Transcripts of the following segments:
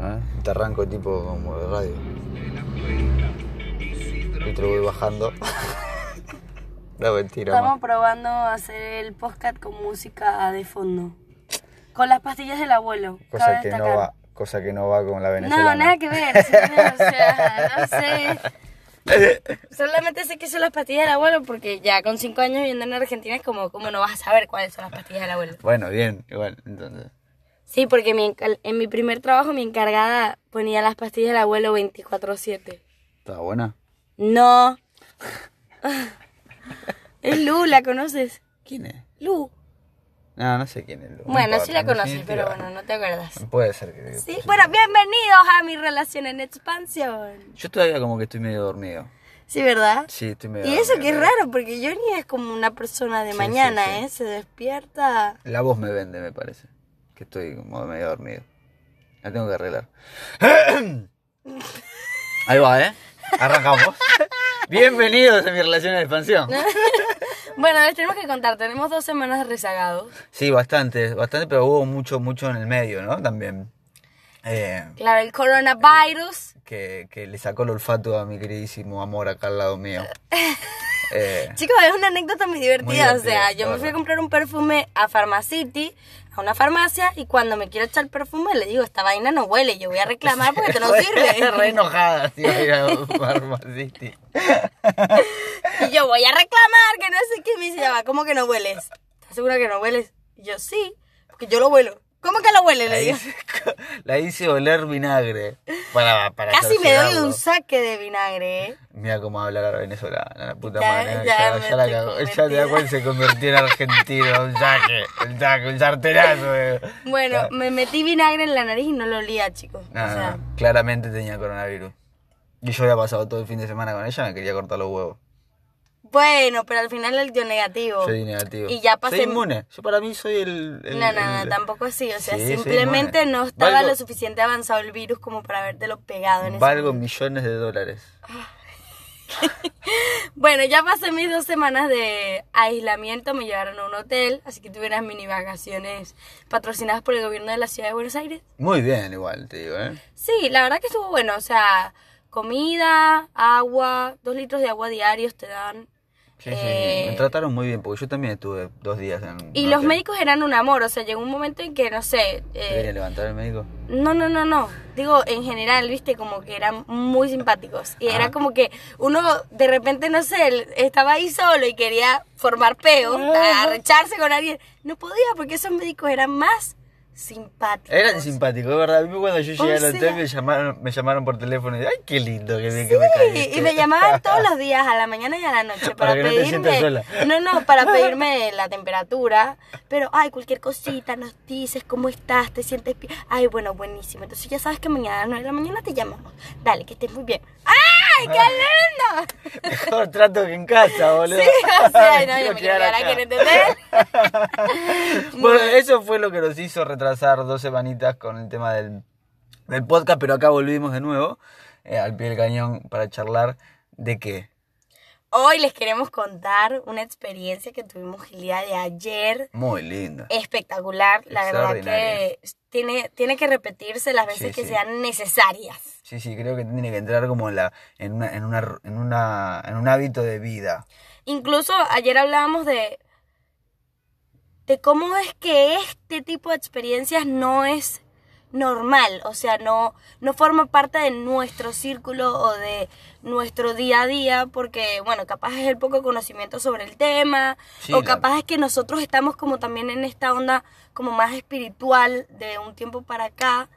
¿eh? Te arranco tipo como de radio. Y te lo voy bajando. no, mentira. ma. Estamos probando hacer el podcast con música de fondo. Con las pastillas del abuelo. Cosa que, no destacar. va, cosa que no va con la No, venezolana. nada que ver, señor, o sea, no sé. Solamente sé que son las pastillas del abuelo porque ya con cinco años viviendo en Argentina es como, ¿cómo no vas a saber cuáles son las pastillas del abuelo? Bueno, bien, igual, entonces. Sí, porque mi en mi primer trabajo mi encargada ponía las pastillas del abuelo 24/7. ¿Está buena? No. Es Lu, ¿la conoces? ¿Quién es? Lu. No, no sé quién es. No Bueno, importa, sí la conoces, pero bueno, no te acuerdas. Puede ser que. Sí, bueno, bienvenidos a mi relación en expansión. Yo todavía como que estoy medio dormido. Sí, ¿verdad? Sí, estoy medio Y eso dormido, que es raro, porque Johnny es como una persona de Sí, mañana, sí, sí. ¿eh? Se despierta. La voz me vende, me parece. Que estoy como medio dormido. La tengo que arreglar. Ahí va, ¿eh? Arrancamos. Bienvenidos a mi relación de expansión. Bueno, les tenemos que contar, tenemos dos semanas rezagados. Sí, bastante, bastante, pero hubo mucho, mucho en el medio, ¿no? También. Eh, Claro, el coronavirus. que, que le sacó el olfato a mi queridísimo amor acá al lado mío. Eh, Chicos, es una anécdota muy divertida. Muy o divertida, sea, la yo me fui a comprar un perfume a Pharmacity, a una farmacia, y cuando me quiero echar perfume le digo, esta vaina no huele, yo voy a reclamar porque te no re sirve. enojada, sí, voy a ir a Pharmacity. y yo voy a reclamar que no sé qué. Me dice, ya va, ¿cómo que no hueles? ¿Estás segura que no hueles? Y yo, sí, porque yo lo huelo. ¿Cómo que lo huele? La Le hice, la hice oler vinagre. Para, para Casi me doy un saque de vinagre, ¿eh? Mira cómo habla la venezolana, la puta Ya- madre. ya Ya, la cagó. Ya te da cuenta se convirtió en argentino. Un saque, un saque, un sartenazo. eh. Bueno, me metí vinagre en la nariz y no lo olía, chicos. No, o sea, no, claramente tenía coronavirus. Y yo había pasado todo el fin de semana con ella, me quería cortar los huevos. Bueno, pero al final él dio negativo. Soy negativo. Y ya pasé- Soy inmune. Yo para mí soy el. el- No, no, no, el- tampoco así. O sea, Sí, simplemente no estaba Valgo- lo suficiente avanzado el virus como para habértelo pegado en Valgo millones de dólares. Bueno, ya pasé mis dos semanas de aislamiento, me llevaron a un hotel, así que tuve unas mini vacaciones patrocinadas por el gobierno de la ciudad de Buenos Aires. Muy bien, igual, te digo, ¿eh? Sí, la verdad que estuvo bueno, o sea, comida, agua, dos litros de agua diarios te dan. Sí, sí, Eh, Me trataron muy bien, porque yo también estuve dos días en. Y los hotel. médicos eran un amor, o sea, llegó un momento en que, no sé, ¿Te eh, levantar el médico? No, no, no, no. Digo, en general, viste, como que eran muy simpáticos. Y era como que uno, de repente, no sé, estaba ahí solo y quería formar peo, arrecharse con alguien. No podía porque esos médicos eran más simpáticos. Eran simpáticos, es verdad. A mí cuando yo llegué O al sea- hotel me llamaron, me llamaron por teléfono y dije, ay, qué lindo que, que me caíste. Y, me llamaban todos los días, a la mañana y a la noche, para, Para que no te pedirme. sola. No, no, para pedirme la temperatura. Pero, ay, cualquier cosita, nos dices cómo estás, te sientes bien. Ay, bueno, buenísimo. Entonces ya sabes que mañana a las 9 de la mañana te llamamos. Dale, que estés muy bien. ¡Ay, qué lindo! Mejor trato que en casa, boludo. Sí, o sea, no, yo me quiero quedar aquí, ¿entendés? Bueno, eso fue lo que nos hizo retrasar dos semanitas con el tema del, del podcast, pero acá volvimos de nuevo eh, al pie del cañón para charlar de qué. Hoy les queremos contar una experiencia que tuvimos el día de ayer. Muy lindo. Espectacular, la verdad que tiene, tiene que repetirse las veces Sí, que sí. sean necesarias. Sí, sí, creo que tiene que entrar como en, la, en, una, en, una, en, una, en un hábito de vida. Incluso ayer hablábamos de, de cómo es que este tipo de experiencias no es normal, o sea, no, no forma parte de nuestro círculo o de nuestro día a día, porque, bueno, capaz es el poco conocimiento sobre el tema, Sí, o la- capaz es que nosotros estamos como también en esta onda como más espiritual de un tiempo para acá,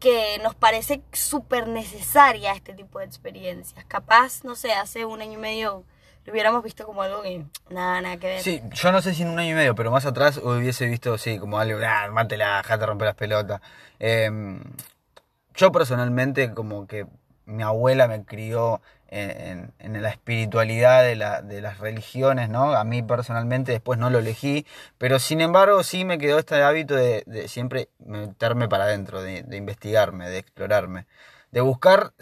que nos parece súper necesaria este tipo de experiencias. Capaz, no sé, hace un año y medio lo hubiéramos visto como algo que nada, nada que ver. Sí, yo no sé si en un año y medio, pero más atrás hubiese visto, sí, como algo, ah, mátela, dejate romper las pelotas. Em, yo personalmente, como que mi abuela me crió en, la espiritualidad de, la, de las religiones, ¿no? A mí personalmente después no lo elegí, pero sin embargo sí me quedó este hábito de, de siempre meterme para adentro, de, de investigarme, de explorarme, de buscar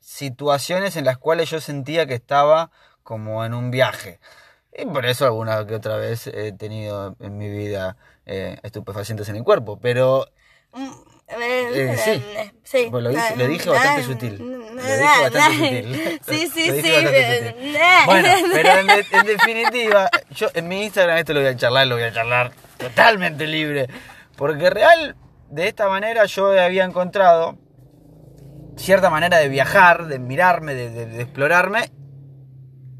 situaciones en las cuales yo sentía que estaba como en un viaje. Y por eso alguna que otra vez he tenido en mi vida eh, estupefacientes en el cuerpo, pero Mm, Eh, sí. sí. Pues lo dije, lo dije bastante sutil. Lo dije bastante sutil. Sí, sí, sí. Bueno, pero en, de- en definitiva, yo en mi Instagram esto lo voy a charlar, lo voy a charlar totalmente libre. Porque real, de esta manera yo había encontrado cierta manera de viajar, de mirarme, de, de- de explorarme,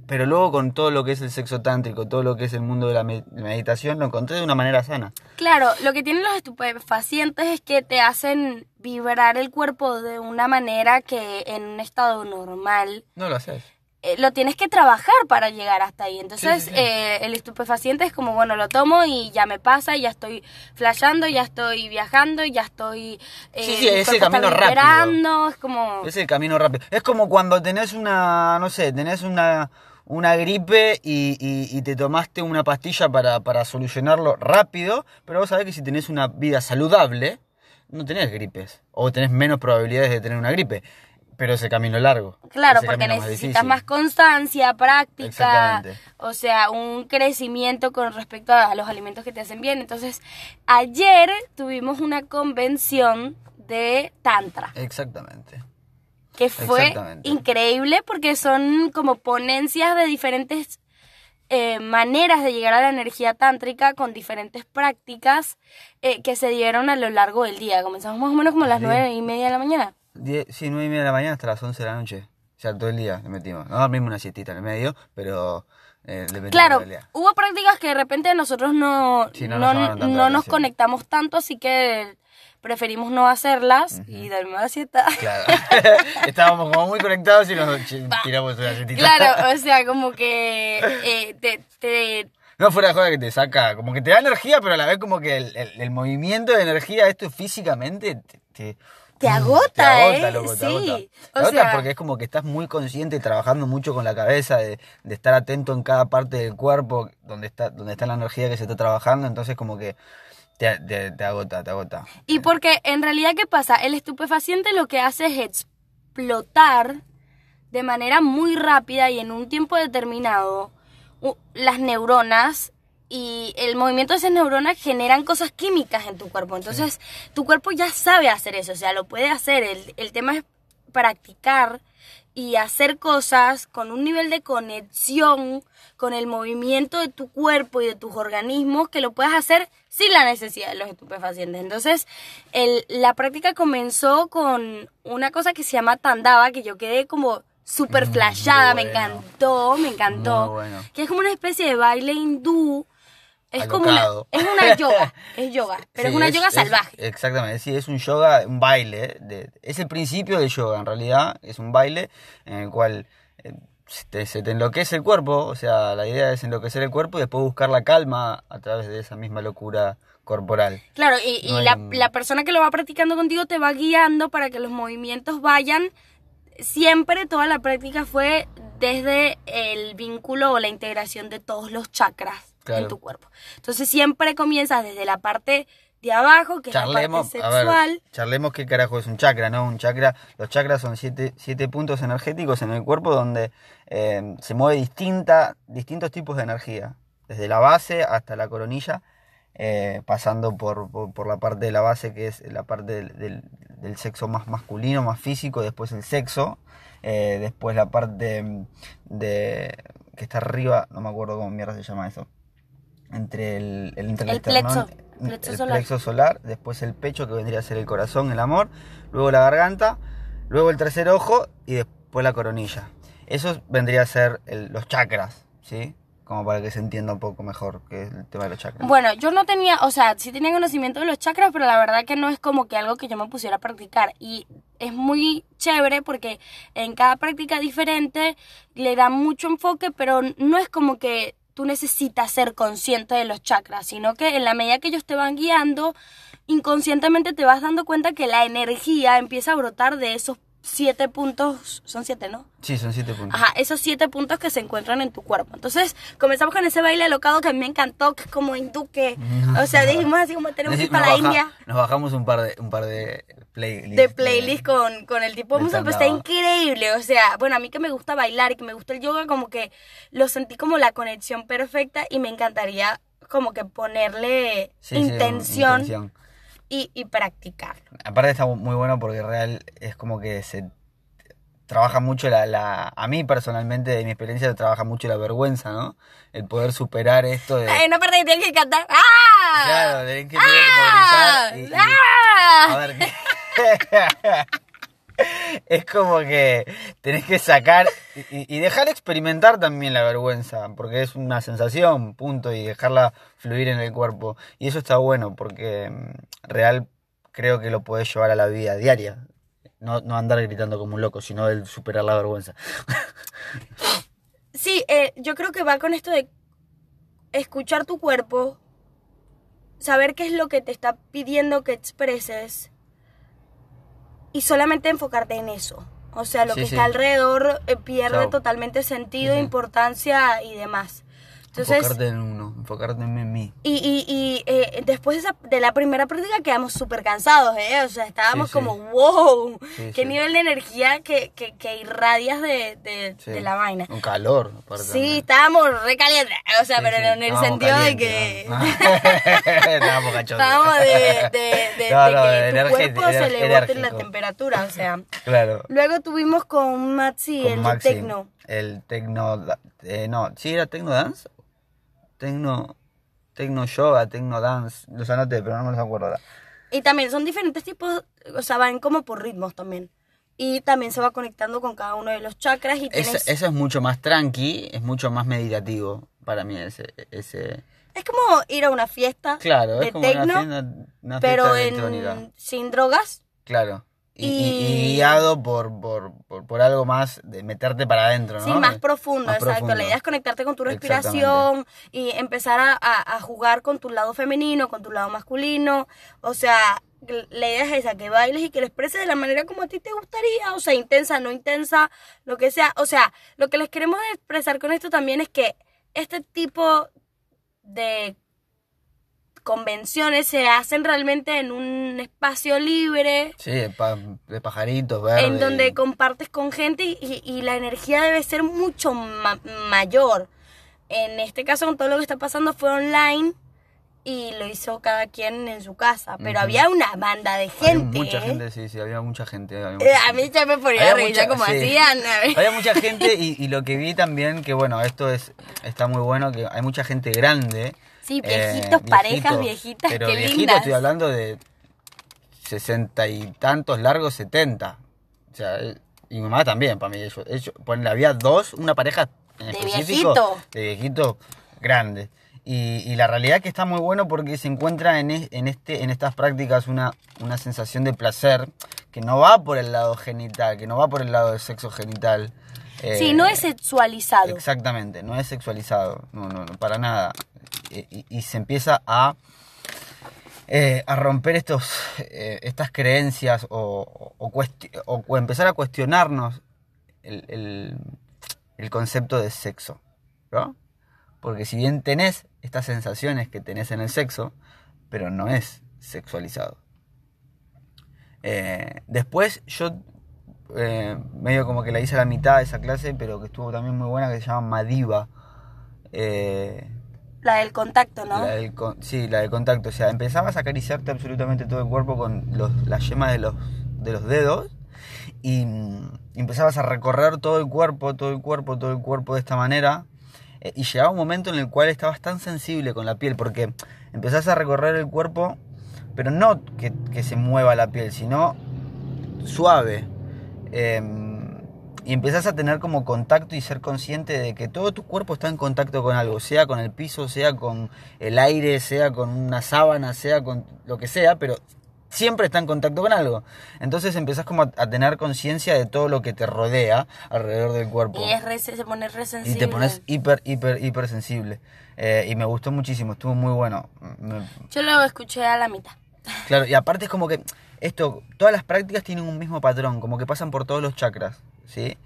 pero luego con todo lo que es el sexo tántrico, todo lo que es el mundo de la me- meditación, lo encontré de una manera sana. Claro, lo que tienen los estupefacientes es que te hacen vibrar el cuerpo de una manera que en un estado normal No lo haces. eh, lo tienes que trabajar para llegar hasta ahí. Entonces, Sí, sí, sí. eh, el estupefaciente es como, bueno, lo tomo y ya me pasa, ya estoy flasheando, ya estoy viajando, ya estoy... eh, Sí, sí, es el camino rápido. Es como... Es el camino rápido. Es como cuando tenés una, no sé, tenés una, una gripe y, y- y te tomaste una pastilla para, para solucionarlo rápido, pero vos sabés que si tenés una vida saludable, no tenés gripes. O tenés menos probabilidades de tener una gripe. Pero ese camino largo. Claro, porque más necesitas más constancia, práctica, o sea, un crecimiento con respecto a los alimentos que te hacen bien. Entonces, ayer tuvimos una convención de Tantra, Exactamente. Que fue increíble porque son como ponencias de diferentes eh, maneras de llegar a la energía tántrica con diferentes prácticas eh, que se dieron a lo largo del día. Comenzamos más o menos como a las nueve y media de la mañana. Die- sí, nueve y media de la mañana hasta las 11 de la noche. O sea, todo el día le metimos. No dormimos una siestita en el medio, pero eh, Claro, hubo prácticas que de repente nosotros no, Sí, no no, nos no nos conectamos tanto, así que preferimos no hacerlas y dormir la siesta. Claro. Estábamos como muy conectados y nos tiramos una siestita. claro, o sea, como que eh, te, te- No fuera de joda que te saca, como que te da energía, pero a la vez como que el, el- el movimiento de energía, esto físicamente, te, te, Te agota, te agota, ¿eh? loco, te Sí, o Te agota sea- porque es como que estás muy consciente y trabajando mucho con la cabeza, de, de estar atento en cada parte del cuerpo donde está, donde está la energía que se está trabajando, entonces como que te, te- te agota, te agota. Y porque en realidad, ¿qué pasa? El estupefaciente lo que hace es explotar de manera muy rápida y en un tiempo determinado las neuronas y el movimiento de esas neuronas generan cosas químicas en tu cuerpo. Entonces, tu cuerpo ya sabe hacer eso, o sea, lo puede hacer. El, el tema es practicar y hacer cosas con un nivel de conexión con el movimiento de tu cuerpo y de tus organismos que lo puedas hacer sin la necesidad de los estupefacientes. Entonces, el- la práctica comenzó con una cosa que se llama tandava, que yo quedé como súper Mm, flashada, muy me encantó, me encantó. Bueno. Que es como una especie de baile hindú. Es como una, es una yoga, es yoga, pero Sí, es una yoga es- salvaje. exactamente, sí, es un yoga, un baile. de- es el principio del yoga, en realidad. Es un baile en el cual eh, se, te, se te enloquece el cuerpo. O sea, la idea es enloquecer el cuerpo y después buscar la calma a través de esa misma locura corporal. Claro, y, No la, un- la persona que lo va practicando contigo te va guiando para que los movimientos vayan. Siempre toda la práctica fue desde el vínculo o la integración de todos los chakras Claro. en tu cuerpo. Entonces siempre comienzas desde la parte de abajo, que es la parte a ver, sexual. charlemos qué carajo es un chakra, ¿no? Un chakra, los chakras son siete, siete puntos energéticos en el cuerpo donde eh, se mueve distinta, distintos tipos de energía, desde la base hasta la coronilla, eh, pasando por, por, por la parte de la base que es la parte del, del- del sexo más masculino, más físico, después el sexo, eh, después la parte mm, de que está arriba, no me acuerdo cómo mierda se llama eso, entre el, el, El plexo, plexo el solar. plexo solar, después el pecho que vendría a ser el corazón, el amor, luego la garganta, luego el tercer ojo y después la coronilla. Eso vendría a ser el- los chakras, ¿sí? Como para que se entienda un poco mejor qué es el tema de los chakras. Bueno, yo no tenía, o sea, sí tenía conocimiento de los chakras, pero la verdad que no es como que algo que yo me pusiera a practicar. Y es muy chévere porque en cada práctica diferente le da mucho enfoque, pero no es como que tú necesitas ser consciente de los chakras, sino que en la medida que ellos te van guiando, inconscientemente te vas dando cuenta que la energía empieza a brotar de esos siete puntos, son siete, ¿no? Sí, son siete puntos. Ajá, esos siete puntos que se encuentran en tu cuerpo. Entonces, comenzamos con ese baile alocado que a mí me encantó, que es como hindú, que, o sea, dijimos así como tenemos que ir para la baja- India Nos bajamos un par de, un par de playlists. de playlist con, con el tipo de música, pues está increíble. O sea, bueno, a mí que me gusta bailar y que me gusta el yoga, como que lo sentí como la conexión perfecta y me encantaría como que ponerle Sí, sí, intención. Y, y practicarlo. Aparte está muy bueno porque real es como que se trabaja mucho la, la a mí personalmente de mi experiencia trabaja mucho la vergüenza, ¿no? El poder superar esto de Hay una parte que tienes que cantar. ¡Ah! claro, de que gritar y- y- ¡Ah! a ver qué Es como que tenés que sacar y, dejar experimentar también la vergüenza, porque es una sensación, punto, y dejarla fluir en el cuerpo. Y eso está bueno, porque mm, real creo que lo podés llevar a la vida diaria. No, no andar gritando como un loco, sino el superar la vergüenza. Sí, eh, yo creo que va con esto de escuchar tu cuerpo, saber qué es lo que te está pidiendo que expreses y solamente enfocarte en eso. O sea, lo Sí, que sí. está alrededor eh, pierde Chao. totalmente sentido, importancia y demás. Entonces, enfocarte en uno, enfocarte en mí. y, y, y eh, después de, esa- de la primera práctica quedamos súper cansados, ¿eh? O sea, estábamos Sí, sí. como, wow, Sí, qué nivel de energía que, que, que irradias de, de, la vaina. Un calor, aparte Sí, también. estábamos recalientes. O sea, pero en el Estábamos sentido calientes, de que. ¿no? Estábamos cachondos. Estábamos de, No, no, que tu cuerpo se le bote la temperatura, o sea. Claro. Luego tuvimos con Maxi con el Maxi, de Tecno. El Tecno. da- eh, no, ¿sí era Tecno Dance? Tecno. Tecno Yoga, Tecno Dance. Los anoté, pero no me los acuerdo ahora. Y también son diferentes tipos, o sea, van como por ritmos también. Y también se va conectando con cada uno de los chakras y tienes... eso es mucho más tranqui, es mucho más meditativo para mí ese. ese... Es como ir a una fiesta Claro, de es como una fiesta, una fiesta pero en, sin drogas. Claro. Y, y- Y- y guiado por, por, por, por algo más de meterte para adentro, ¿no? Sí, más profundo, Más exacto. profundo. La idea es conectarte con tu respiración y empezar a, a- a jugar con tu lado femenino, con tu lado masculino. O sea, la idea es esa, que bailes y que lo expreses de la manera como a ti te gustaría. O sea, intensa, no intensa, lo que sea. O sea, lo que les queremos expresar con esto también es que este tipo de convenciones se hacen realmente en un espacio libre Sí, de, pa- de pajaritos, verdes. en donde compartes con gente y, y- y la energía debe ser mucho ma- mayor. En este caso, con todo lo que está pasando, fue online y lo hizo cada quien en su casa. Pero había una banda de Había gente. mucha ¿eh? gente, sí, sí, había mucha gente. había mucha Eh, a mí ya me ponía Había reír, mucha- como sí. hacían. a. Había mucha gente y, y lo que vi también, que bueno, esto es está muy bueno, que hay mucha gente grande. Sí, eh, viejitos, parejas, viejitas, pero qué viejitos, lindas. estoy hablando de sesenta y tantos largos, setenta. O sea, eh, y mi mamá también, para mí. Ellos, ellos, ponele, había dos, una pareja en De viejito. De viejito grande. Y, y la realidad es que está muy bueno porque se encuentra en, es- en, este, en estas prácticas una, una sensación de placer que no va por el lado genital, que no va por el lado del sexo genital. Sí, Eh, no es sexualizado. Exactamente, no es sexualizado, no, no, no, para nada. Y, y- se empieza a, eh, a romper estos, eh, estas creencias o, o, empezar a cuestionarnos el, el- concepto de sexo, ¿no? Porque si bien tenés estas sensaciones que tenés en el sexo, pero no es sexualizado. Eh, después yo eh, medio como que la hice a la mitad de esa clase, pero que estuvo también muy buena, que se llama Madiva. Eh, La del contacto, ¿no? la del con- sí, la del contacto. O sea, empezabas a acariciarte absolutamente todo el cuerpo con los, las yemas de los, de los dedos y mm, empezabas a recorrer todo el cuerpo, todo el cuerpo, todo el cuerpo de esta manera. Eh, y llegaba un momento en el cual estabas tan sensible con la piel, porque empezás a recorrer el cuerpo, pero no que, que se mueva la piel, sino suave. Eh, y empezás a tener como contacto y ser consciente de que todo tu cuerpo está en contacto con algo, sea con el piso, sea con el aire, sea con una sábana, sea con lo que sea, pero siempre está en contacto con algo. Entonces empezás como a, a tener conciencia de todo lo que te rodea alrededor del cuerpo. Y es re- se pone re Y sensible. te pones hiper, hiper, hiper sensible. Eh, y me gustó muchísimo, estuvo muy bueno. Me- Yo lo escuché a la mitad. Claro, y aparte es como que esto, todas las prácticas tienen un mismo patrón, como que pasan por todos los chakras, ¿sí?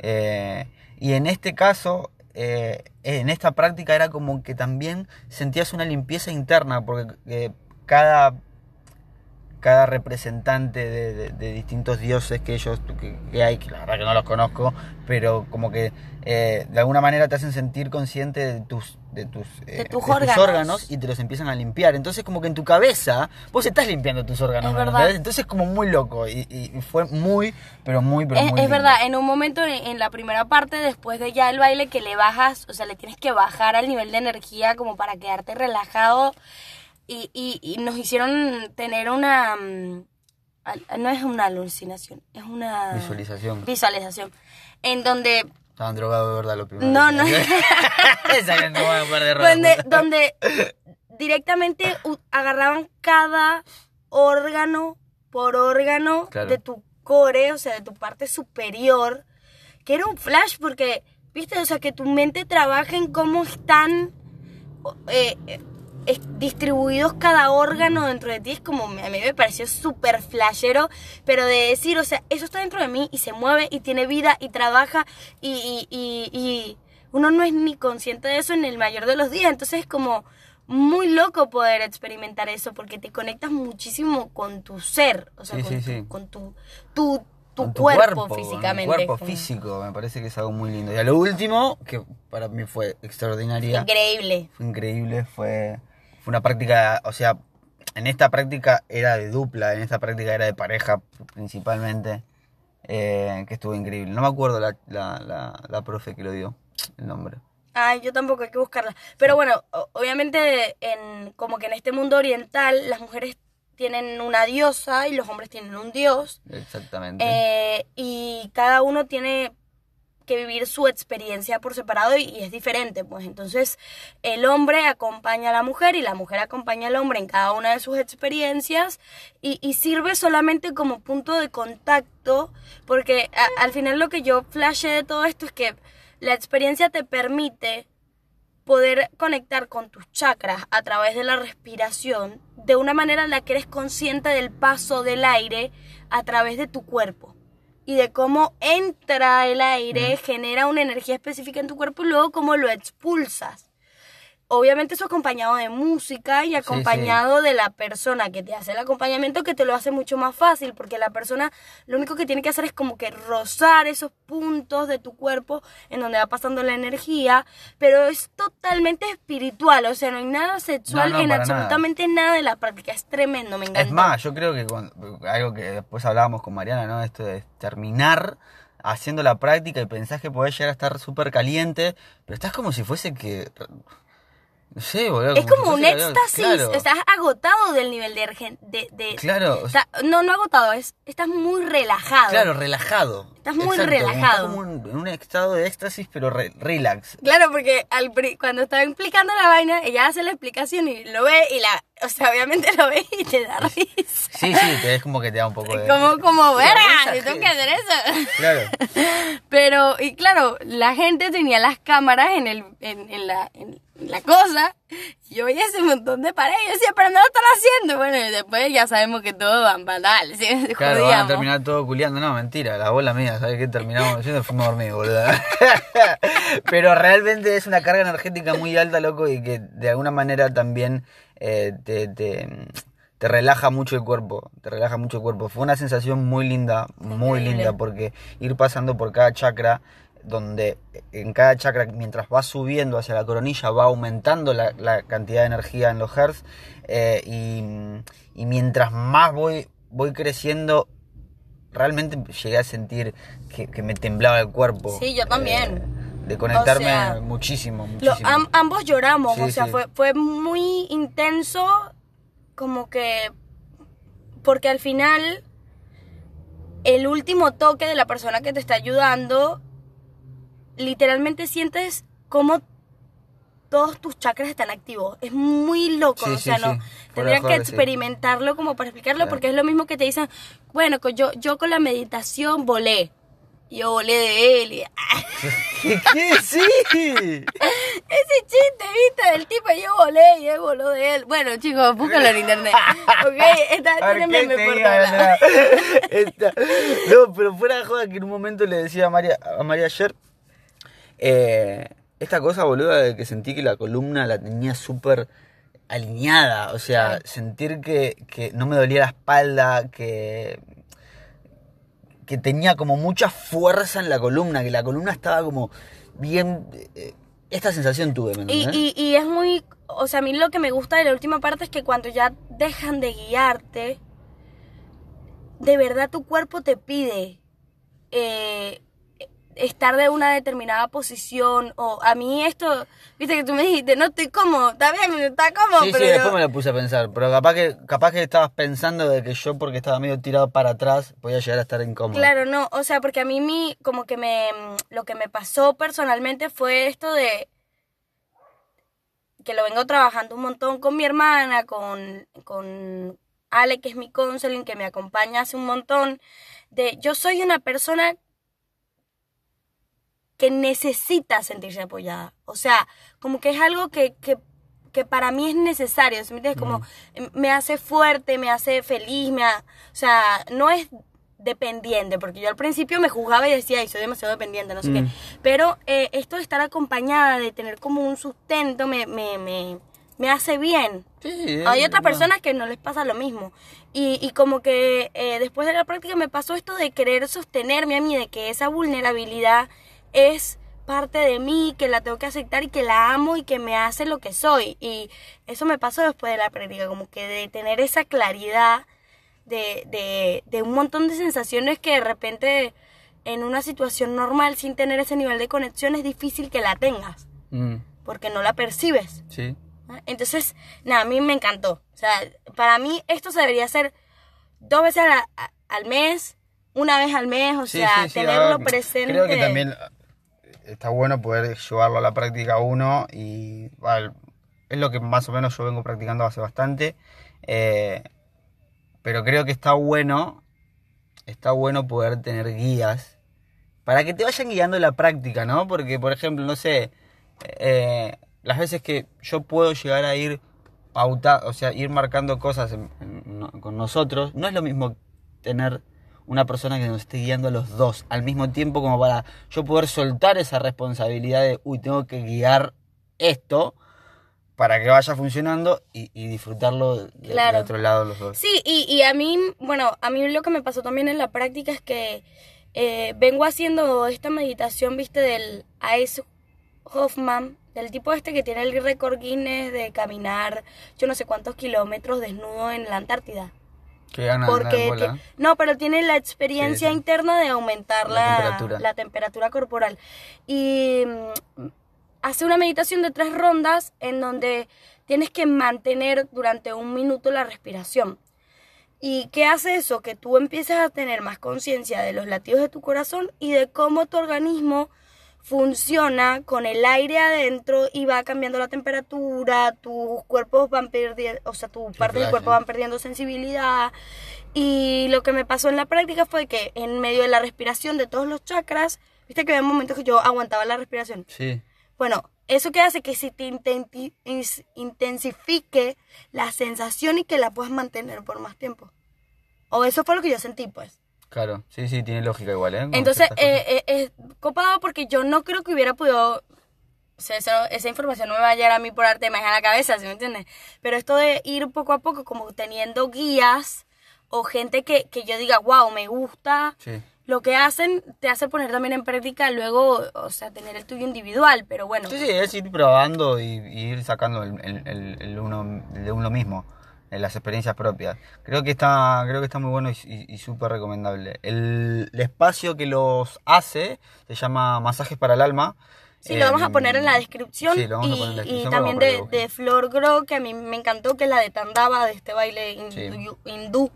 Eh, y en este caso, eh, en esta práctica era como que también sentías una limpieza interna, porque eh, cada, cada representante de, de- de distintos dioses que ellos que, que hay, que la verdad que no los conozco, pero como que eh, de alguna manera te hacen sentir consciente de tus de tus, eh, tus órganos. y te los empiezan a limpiar. Entonces como que en tu cabeza vos estás limpiando tus órganos. Es. Entonces es como muy loco y, y- y fue muy, pero muy, pero Es, muy es lindo. verdad, en un momento en, en la primera parte, después de ya el baile, que le bajas, o sea, le tienes que bajar al nivel de energía como para quedarte relajado. Y, y, y nos hicieron tener una... mm, No es una alucinación, es una... Visualización. Visualización. En donde... Estaban drogados de verdad los primeros. No, no. Esa que no van a poder de donde, donde directamente agarraban cada órgano por órgano Claro. de tu core, o sea, de tu parte superior, que era un flash porque, viste, o sea, que tu mente trabaja en cómo están eh, es- distribuidos cada órgano dentro de ti, es como, a mí me pareció súper flashero, pero de decir, o sea, eso está dentro de mí y se mueve y tiene vida y trabaja y, y, y, y uno no es ni consciente de eso en el mayor de los días, entonces es como muy loco poder experimentar eso porque te conectas muchísimo con tu ser, o sea, Sí, con, sí, tu, con tu, tu, tu Con cuerpo, con físicamente. Tu cuerpo físico, me parece que es algo muy lindo. Y a lo último, que para mí fue extraordinaria, Increíble. fue increíble, fue, fue una práctica, o sea, en esta práctica era de dupla, en esta práctica era de pareja principalmente, eh, que estuvo increíble. No me acuerdo la, la, la, la profe que lo dio, el nombre. Ay, yo tampoco hay que buscarla. Pero bueno, obviamente en como que en este mundo oriental las mujeres tienen una diosa y los hombres tienen un dios. Exactamente. Eh, y cada uno tiene que vivir su experiencia por separado y, es diferente, pues. Entonces el hombre acompaña a la mujer y la mujer acompaña al hombre en cada una de sus experiencias y, sirve solamente como punto de contacto porque al final lo que yo flashé de todo esto es que la experiencia te permite poder conectar con tus chakras a través de la respiración de una manera en la que eres consciente del paso del aire a través de tu cuerpo y de cómo entra el aire, genera una energía específica en tu cuerpo y luego cómo lo expulsas. Obviamente eso acompañado de música y acompañado de la persona que te hace el acompañamiento que te lo hace mucho más fácil porque la persona lo único que tiene que hacer es como que rozar esos puntos de tu cuerpo en donde va pasando la energía, pero es totalmente espiritual, o sea, no hay nada sexual No, no, en para nada. absolutamente nada. de la práctica, es tremendo, me encanta. Es más, yo creo que cuando- algo que después hablábamos con Mariana, ¿no? Esto de terminar haciendo la práctica y pensás que podés llegar a estar súper caliente, pero estás como si fuese que... No sé, boludo. Es si como un éxtasis, Claro, estás agotado del nivel de... de, de- claro, o sea, está- no, no agotado, es, estás muy relajado. claro, relajado. Estás muy Exacto, como relajado. Como un- en un estado de éxtasis, pero re- relax. Claro, porque al cuando estaba explicando la vaina, ella hace la explicación y lo ve y la... O sea, obviamente lo ve y te da risa. Sí, sí, te es como que te da un poco de... Como, como, verga, yo tengo que hacer eso. Claro. Pero, y claro, la gente tenía las cámaras en, el, en, en la, en la cosa. y Yo veía ese montón de paredes. Yo decía, pero no lo están haciendo. Bueno, y después ya sabemos que todo van banal. ¿sí? Claro, van a terminar todo culiando. No, mentira, la bola mía, ¿sabes qué? Terminamos, nos fuimos a dormir, boludo. Pero realmente es una carga energética muy alta, loco, y que de alguna manera también eh, te, te, te relaja mucho el cuerpo. Te relaja mucho el cuerpo. Fue una sensación muy linda, muy linda, porque ir pasando por cada chakra, donde en cada chakra, mientras vas subiendo hacia la coronilla, va aumentando la, la cantidad de energía en los hertz, eh, y, y mientras más voy, voy creciendo, realmente llegué a sentir que, que me temblaba el cuerpo. Sí, yo también. Eh, de conectarme O sea, muchísimo, Lo- muchísimo. am- ambos lloramos, Sí, o sea, sí. fue, fue muy intenso, como que, porque al final, el último toque de la persona que te está ayudando, literalmente sientes como todos tus chakras están activos. Es muy loco, Sí, o sí, sea, no, sí. De tendrían que sí. experimentarlo como para explicarlo, Claro. porque es lo mismo que te dicen, bueno, yo, yo con la meditación volé. Yo volé de él y ¿Qué? Sí. Ese chiste, viste, del tipo yo volé y él voló de él. Bueno, chicos, búscalo en internet. Ok, esta tiene ¿qué meme por? Esta- No, pero fuera de joda que en un momento le decía a María, a María ayer, eh, esta cosa boluda de que sentí que la columna la tenía súper alineada. O sea, sentir que, que no me dolía la espalda, que, que tenía como mucha fuerza en la columna, que la columna estaba como bien... eh, esta sensación tuve, ¿me Y, y es muy, o sea, a mí lo que me gusta de la última parte es que cuando ya dejan de guiarte, de verdad tu cuerpo te pide eh, estar de una determinada posición o a mí esto, viste que tú me dijiste, no estoy cómodo, está bien, está cómodo, Sí, pero sí, después me lo puse a pensar, pero capaz que, capaz que estabas pensando de que yo porque estaba medio tirado para atrás podía llegar a estar incómodo. Claro, no, o sea, porque a mí mi, como que me, lo que me pasó personalmente fue esto de que lo vengo trabajando un montón con mi hermana, con, con Ale, que es mi counseling, que me acompaña hace un montón, de yo soy una persona que necesita sentirse apoyada. O sea, como que es algo que, que, que para mí es necesario. ¿sí me entiendes? Como em, me hace fuerte, me hace feliz, me ha- o sea, no es dependiente, porque yo al principio me juzgaba y decía, ay, soy demasiado dependiente, no sé qué. Mm. Pero eh, esto de estar acompañada, de tener como un sustento, me, me, me, me hace bien. Sí, Hay otras personas que no les pasa lo mismo. Y, y como que eh, después de la práctica me pasó esto de querer sostenerme a mí, de que esa vulnerabilidad es parte de mí, que la tengo que aceptar y que la amo y que me hace lo que soy. Y eso me pasó después de la práctica, como que de tener esa claridad de, de, de un montón de sensaciones que de repente en una situación normal, sin tener ese nivel de conexión, es difícil que la tengas, Mm, porque no la percibes. sí. ¿no? Entonces, nada, a mí me encantó. O sea, para mí esto se debería hacer dos veces a la- a- al mes, una vez al mes, o Sí, sea, sí, sí, tenerlo presente. Creo que también está bueno poder llevarlo a la práctica uno y es lo que más o menos yo vengo practicando hace bastante. eh, pero creo que está bueno, está bueno poder tener guías para que te vayan guiando la práctica, ¿no? Porque, por ejemplo, no sé, eh, las veces que yo puedo llegar a ir pauta, o sea, ir marcando cosas con nosotros, no es lo mismo tener una persona que nos esté guiando a los dos al mismo tiempo como para yo poder soltar esa responsabilidad de, uy, tengo que guiar esto para que vaya funcionando y, y disfrutarlo de, Claro. de otro lado los dos. Sí, y, y a mí, bueno, a mí lo que me pasó también en la práctica es que eh, vengo haciendo esta meditación, viste, del Ice Hoffman, del tipo este que tiene el récord Guinness de caminar yo no sé cuántos kilómetros desnudo en la Antártida. Que gana Porque bola. ti- no, pero tiene la experiencia Sí, sí. interna de aumentar La la, temperatura. la temperatura corporal. Y mm, hace una meditación de tres rondas en donde tienes que mantener durante un minuto la respiración. ¿Y qué hace eso? Que tú empiezas a tener más conciencia de los latidos de tu corazón y de cómo tu organismo funciona con el aire adentro y va cambiando la temperatura, tus cuerpos van perdiendo, o sea, tu parte del cuerpo van perdiendo sensibilidad. Y lo que me pasó en la práctica fue que en medio de la respiración de todos los chakras, viste que había momentos que yo aguantaba la respiración. Sí. Bueno, eso que hace que se te intensifique la sensación y que la puedas mantener por más tiempo. O eso fue lo que yo sentí, pues. Claro, sí, sí, tiene lógica igual, ¿eh? Entonces, eh, eh, es copado porque yo no creo que hubiera podido... O sea, esa, esa información no me va a llegar a mí por arte de magia a la cabeza, ¿sí me entiendes? Pero esto de ir poco a poco, como teniendo guías o gente que, que yo diga, wow, me gusta, Sí. lo que hacen te hace poner también en práctica luego, o sea, tener el tuyo individual, pero bueno. Sí, sí, es ir probando y, y ir sacando el, el- el- el uno, el de uno mismo, eh, las experiencias propias. Creo que está, creo que está muy bueno y, y- y súper recomendable. El, el espacio que los hace se llama Masajes para el Alma. Sí, lo vamos a Em, poner en la descripción. sí, lo vamos a y, poner en la y descripción también para que de, de Flor Gro, que a mí me encantó, que es la de Tandava, de este baile hindú, hindú,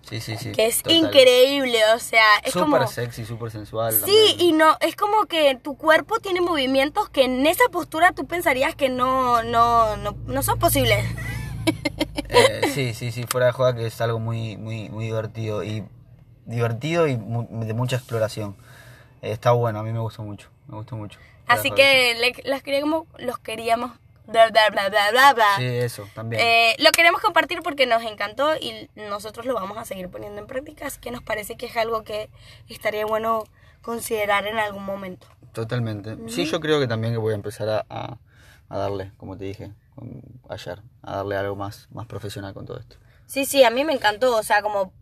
Sí, sí, sí. que es total. increíble, o sea, es Súper como... sexy, súper sensual. Sí, también. y no, es como que tu cuerpo tiene movimientos que en esa postura tú pensarías que no, no, no, no son posibles. Eh, sí, sí, sí, fuera de joda que es algo muy, muy, muy divertido y divertido y mu- de mucha exploración. Eh, está bueno, a mí me gustó mucho, me gustó mucho. Así que le- las queríamos, los queríamos, bla, bla, bla, bla, bla. Sí, eso, también. Eh, lo queremos compartir porque nos encantó y nosotros lo vamos a seguir poniendo en práctica, así que nos parece que es algo que estaría bueno considerar en algún momento. Totalmente. Sí, yo creo que también que voy a empezar a, a- a darle, como te dije, ayer, a darle algo más, más profesional con todo esto. Sí, sí, a mí me encantó, o sea, como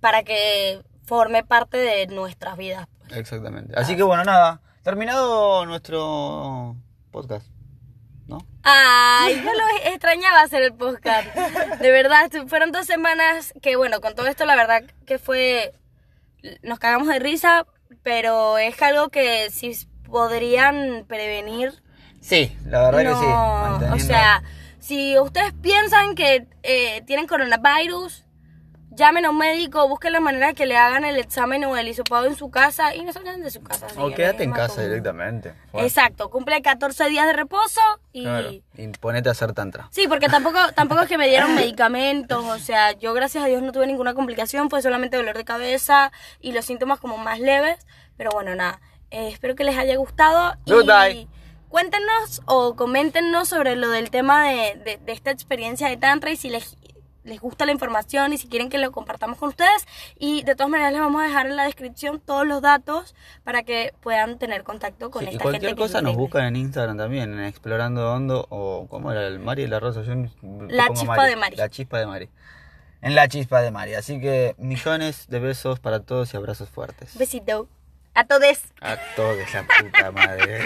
para que forme parte de nuestras vidas. pues. Exactamente. Así que bueno, nada, terminado nuestro podcast, ¿no? Ay, yo lo extrañaba hacer el podcast. De verdad, fueron dos semanas que, bueno, con todo esto la verdad que fue, nos cagamos de risa, pero es algo que si podrían prevenir, Sí, la verdad que sí. no, manteniendo- o sea, si ustedes piensan que eh, tienen coronavirus, llamen a un médico, busquen la manera que le hagan el examen o el hisopado en su casa y no salgan de su casa. o señores, quédate en casa común. directamente. Exacto, cumple 14 días de reposo y... claro, y ponete a hacer tantra. Sí, porque tampoco, tampoco es que me dieron medicamentos, o sea, yo gracias a Dios no tuve ninguna complicación, fue solamente dolor de cabeza y los síntomas como más leves, pero bueno, nada, eh, espero que les haya gustado y Goodbye. Cuéntenos o coméntenos sobre lo del tema de, de- de esta experiencia de Tantra y si les, les gusta la información y si quieren que lo compartamos con ustedes y de todas maneras les vamos a dejar en la descripción todos los datos para que puedan tener contacto con Sí, y esta cualquier gente que es cosa nos buscan en Instagram también, en Explorando Hondo o ¿cómo era? El Mari y la Rosa. Yo La chispa de Mari. La chispa de Mari. En la chispa de Mari. Así que millones de besos para todos y abrazos fuertes. Besito. A todos. A todos, la puta madre.